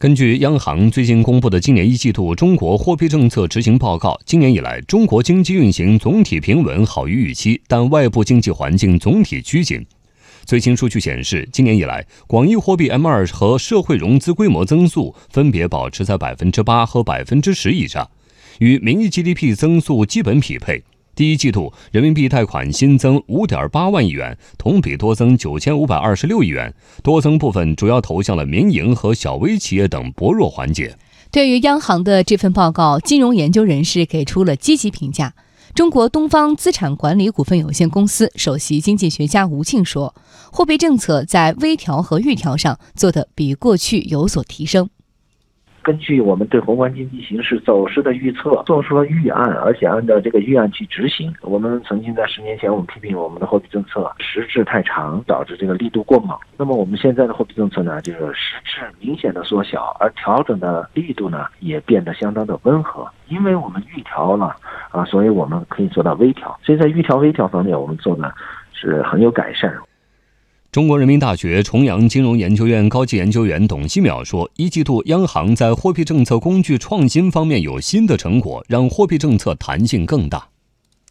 根据央行最近公布的今年一季度中国货币政策执行报告，今年以来，中国经济运行总体平稳，好于预期，但外部经济环境总体趋紧。最新数据显示，今年以来，广义货币 M2 和社会融资规模增速分别保持在百分之八和百分之十以上，与名义 GDP 增速基本匹配。第一季度人民币贷款新增五点八万亿元，同比多增九千五百二十六亿元，多增部分主要投向了民营和小微企业等薄弱环节。对于央行的这份报告，金融研究人士给出了积极评价。中国东方资产管理股份有限公司首席经济学家吴庆说：“货币政策在微调和预调上做得比过去有所提升。”根据我们对宏观经济形势走势的预测，做出了预案，而且按照这个预案去执行。我们曾经在十年前，我们批评我们的货币政策时滞太长，导致这个力度过猛。那么我们现在的货币政策呢，就是时滞明显的缩小，而调整的力度呢，也变得相当的温和。因为我们预调了啊，所以我们可以做到微调。所以在预调微调方面，我们做的是很有改善。中国人民大学重阳金融研究院高级研究员董希淼说：“一季度央行在货币政策工具创新方面有新的成果，让货币政策弹性更大。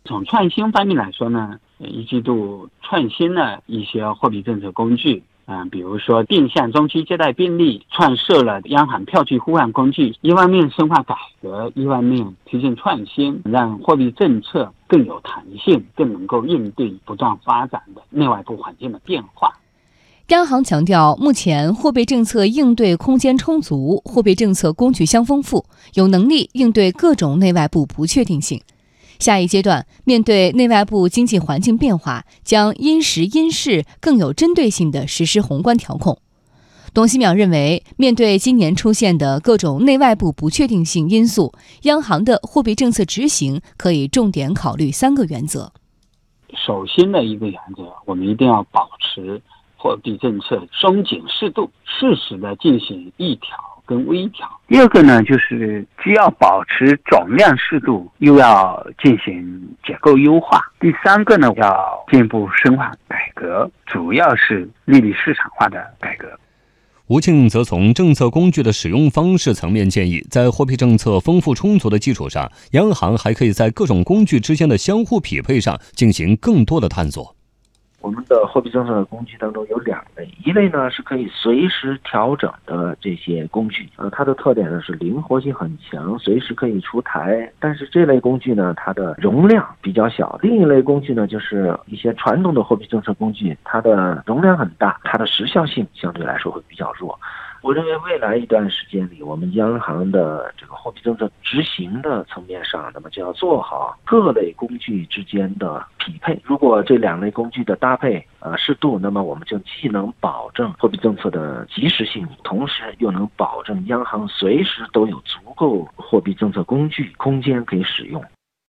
从创新方面来说呢，一季度创新了一些货币政策工具，嗯，比如说定向中期借贷便利，创设了央行票据互换工具。一方面深化改革，一方面推进创新，让货币政策。”更有弹性，更能够应对不断发展的内外部环境的变化。央行强调，目前货币政策应对空间充足，货币政策工具相丰富，有能力应对各种内外部不确定性。下一阶段，面对内外部经济环境变化，将因时因势更有针对性地实施宏观调控。董希淼认为，面对今年出现的各种内外部不确定性因素，央行的货币政策执行可以重点考虑三个原则。首先的一个原则，我们一定要保持货币政策松紧适度，适时的进行一调跟微调。第二个呢，就是既要保持总量适度，又要进行结构优化。第三个呢，要进一步深化改革，主要是利率市场化的改革。吴庆则从政策工具的使用方式层面建议，在货币政策丰富充足的基础上，央行还可以在各种工具之间的相互匹配上进行更多的探索。我们的货币政策的工具当中有两类，一类呢是可以随时调整的这些工具，呃，它的特点呢是灵活性很强，随时可以出台。但是这类工具呢，它的容量比较小。另一类工具呢，就是一些传统的货币政策工具，它的容量很大，它的时效性相对来说会比较弱。我认为未来一段时间里，我们央行的这个货币政策执行的层面上，那么就要做好各类工具之间的匹配。如果这两类工具的搭配呃适度，那么我们就既能保证货币政策的及时性，同时又能保证央行随时都有足够货币政策工具空间可以使用。